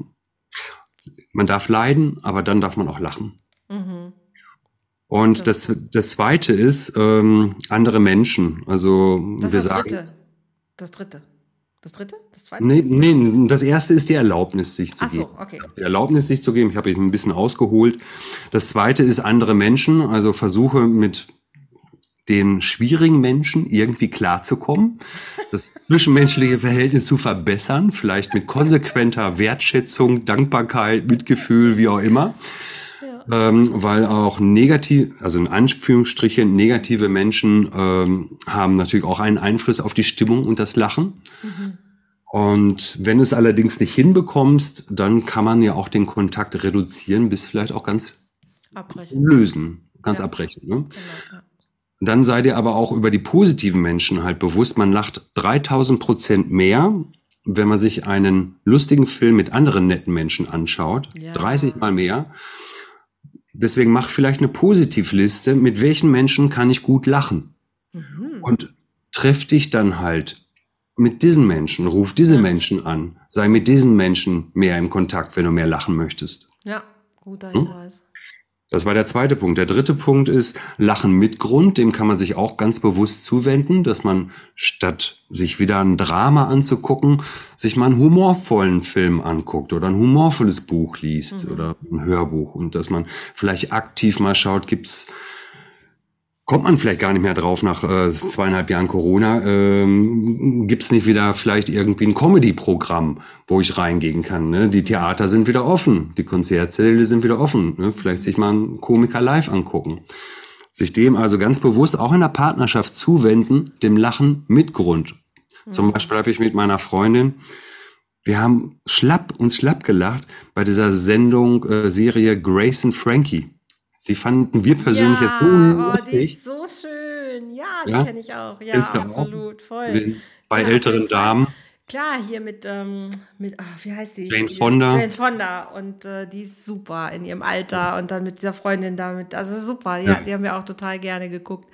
Man darf leiden, aber dann darf man auch lachen. Und das, das zweite ist ähm, andere Menschen. Also das wir das sagen. Dritte. Das dritte. Das dritte? Das zweite? Nee, nee, das erste ist die Erlaubnis, sich zu Ach geben. So, okay. Die Erlaubnis, sich zu geben. Ich habe ein bisschen ausgeholt. Das zweite ist andere Menschen. Also versuche mit den schwierigen Menschen irgendwie klarzukommen, das zwischenmenschliche Verhältnis zu verbessern, vielleicht mit konsequenter Wertschätzung, Dankbarkeit, Mitgefühl, wie auch immer. Ähm, weil auch negativ, also in Anführungsstrichen negative Menschen ähm, haben natürlich auch einen Einfluss auf die Stimmung und das Lachen. Mhm. Und wenn es allerdings nicht hinbekommst, dann kann man ja auch den Kontakt reduzieren, bis vielleicht auch ganz abbrechen. lösen, ganz ja. abbrechen. Ne? Genau, ja. Dann sei dir aber auch über die positiven Menschen halt bewusst, man lacht 3000 Prozent mehr, wenn man sich einen lustigen Film mit anderen netten Menschen anschaut, ja. 30 mal mehr. Deswegen mach vielleicht eine Positivliste, mit welchen Menschen kann ich gut lachen. Mhm. Und treff dich dann halt mit diesen Menschen, ruf diese ja. Menschen an, sei mit diesen Menschen mehr im Kontakt, wenn du mehr lachen möchtest. Ja, guter hm? Hinweis. Hm? Das war der zweite Punkt. Der dritte Punkt ist Lachen mit Grund. Dem kann man sich auch ganz bewusst zuwenden, dass man statt sich wieder ein Drama anzugucken, sich mal einen humorvollen Film anguckt oder ein humorvolles Buch liest mhm. oder ein Hörbuch und dass man vielleicht aktiv mal schaut, gibt's kommt man vielleicht gar nicht mehr drauf nach äh, zweieinhalb Jahren Corona. Ähm, Gibt nicht wieder vielleicht irgendwie ein Comedy-Programm, wo ich reingehen kann? Ne? Die Theater sind wieder offen, die Konzertsäle sind wieder offen. Ne? Vielleicht sich mal einen Komiker live angucken. Sich dem also ganz bewusst auch in der Partnerschaft zuwenden, dem Lachen mit Grund. Mhm. Zum Beispiel habe ich mit meiner Freundin, wir haben schlapp uns schlapp gelacht bei dieser Sendung äh, Serie Grace and Frankie. Die fanden wir persönlich ja, jetzt so oh, lustig. Die ist so schön. Ja, die ja? kenne ich auch. Ja, absolut. Auch? Voll. Bei ja, älteren Damen. Klar, hier mit, ähm, mit ach, wie heißt die? Jane Fonda. Jane Fonda. Und äh, die ist super in ihrem Alter und dann mit dieser Freundin damit. Also super, ja, ja. die haben wir auch total gerne geguckt.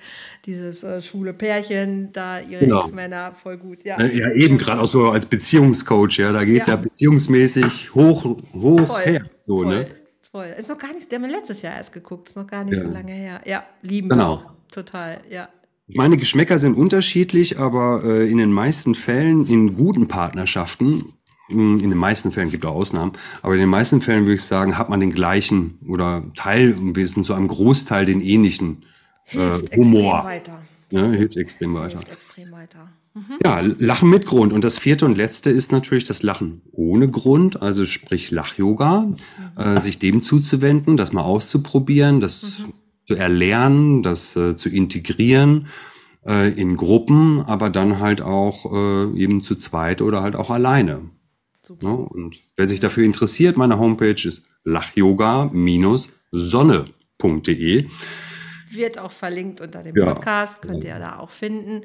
Dieses äh, schwule Pärchen, da ihre genau. Ex-Männer, voll gut. Ja, ne, ja eben gerade auch so als Beziehungscoach, ja, da geht es ja. ja. beziehungsmäßig hoch, hoch voll, her. So, ne? voll. ne? Voll. Ist noch gar nicht, der haben wir letztes Jahr erst geguckt, ist noch gar nicht ja. so lange her. Ja, lieben genau. auch. Total, ja. Meine Geschmäcker sind unterschiedlich, aber äh, in den meisten Fällen, in guten Partnerschaften, hm, in den meisten Fällen gibt es Ausnahmen, aber in den meisten Fällen würde ich sagen, hat man den gleichen oder Teil, im Wesentlichen zu einem Großteil den ähnlichen äh, Humor. Extrem weiter. Ja, hilft extrem weiter. Hilft extrem weiter. Mhm. Ja, Lachen mit Grund. Und das vierte und letzte ist natürlich das Lachen ohne Grund, also sprich Lach-Yoga, mhm. äh, sich dem zuzuwenden, das mal auszuprobieren, das mhm. zu erlernen, das äh, zu integrieren äh, in Gruppen, aber dann halt auch äh, eben zu zweit oder halt auch alleine. Ja, und wer sich dafür interessiert, meine Homepage ist lachyoga-sonne.de. Wird auch verlinkt unter dem Podcast, könnt ihr da auch finden.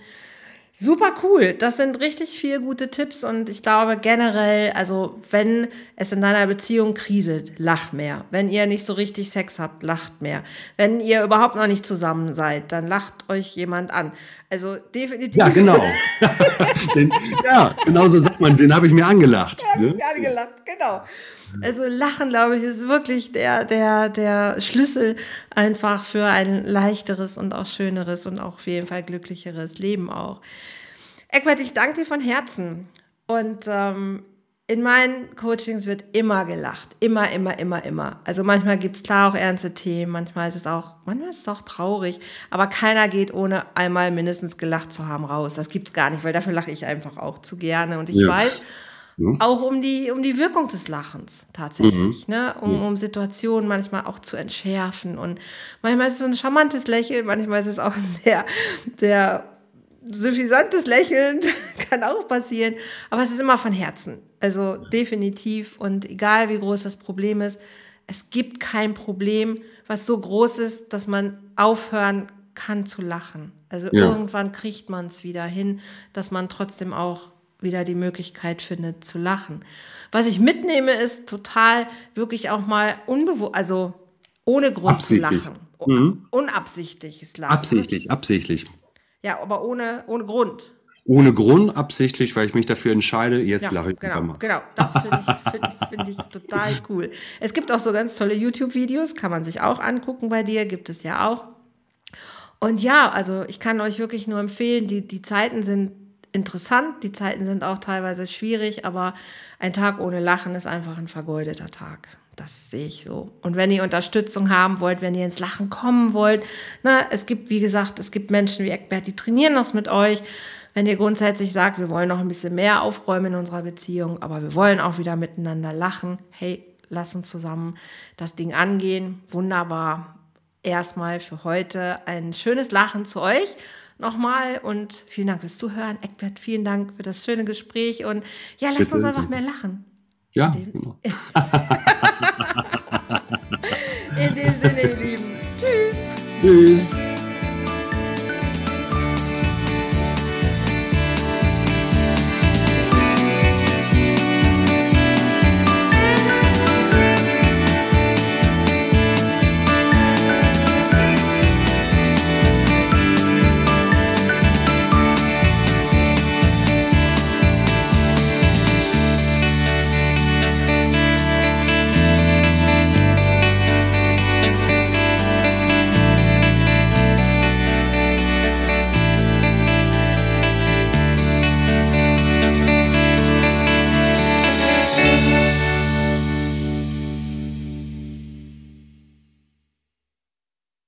Super cool. Das sind richtig viele gute Tipps und ich glaube generell, also wenn es in deiner Beziehung kriselt, lach mehr. Wenn ihr nicht so richtig Sex habt, lacht mehr. Wenn ihr überhaupt noch nicht zusammen seid, dann lacht euch jemand an. Also definitiv. Ja, genau. den, ja, genau so sagt man, den habe ich mir angelacht. Ja, ne? angelacht, genau. Also Lachen, glaube ich, ist wirklich der, der, der Schlüssel einfach für ein leichteres und auch schöneres und auch auf jeden Fall glücklicheres Leben auch. Eckbert, ich danke dir von Herzen. Und ähm, in meinen Coachings wird immer gelacht. Immer, immer, immer, immer. Also manchmal gibt es klar auch ernste Themen, manchmal ist es auch, manchmal ist es auch traurig, aber keiner geht ohne einmal mindestens gelacht zu haben raus. Das gibt es gar nicht, weil dafür lache ich einfach auch zu gerne. Und ich ja. weiß, ja. Auch um die, um die Wirkung des Lachens tatsächlich, mhm. ne? um, um Situationen manchmal auch zu entschärfen. Und manchmal ist es ein charmantes Lächeln, manchmal ist es auch ein sehr, sehr suffisantes Lächeln, kann auch passieren. Aber es ist immer von Herzen. Also definitiv. Und egal wie groß das Problem ist, es gibt kein Problem, was so groß ist, dass man aufhören kann zu lachen. Also ja. irgendwann kriegt man es wieder hin, dass man trotzdem auch wieder die Möglichkeit findet zu lachen. Was ich mitnehme, ist total wirklich auch mal unbewusst, also ohne Grund absichtlich. zu lachen. Mhm. Unabsichtliches Lachen. Absichtlich, absichtlich. Ja, aber ohne, ohne Grund. Ohne Grund, absichtlich, weil ich mich dafür entscheide, jetzt ja, lache ich genau, mal. Genau, das finde ich, find, find ich total cool. Es gibt auch so ganz tolle YouTube-Videos, kann man sich auch angucken bei dir, gibt es ja auch. Und ja, also ich kann euch wirklich nur empfehlen, die, die Zeiten sind interessant. Die Zeiten sind auch teilweise schwierig, aber ein Tag ohne Lachen ist einfach ein vergeudeter Tag. Das sehe ich so. Und wenn ihr Unterstützung haben wollt, wenn ihr ins Lachen kommen wollt, na, es gibt, wie gesagt, es gibt Menschen wie Eckbert, die trainieren das mit euch. Wenn ihr grundsätzlich sagt, wir wollen noch ein bisschen mehr aufräumen in unserer Beziehung, aber wir wollen auch wieder miteinander lachen, hey, lass uns zusammen das Ding angehen. Wunderbar. Erstmal für heute ein schönes Lachen zu euch nochmal und vielen Dank fürs Zuhören. Eckbert, vielen Dank für das schöne Gespräch und ja, lasst Bitte. uns einfach mehr lachen. Ja, genau. In dem Sinne, ihr Lieben. Tschüss. Tschüss.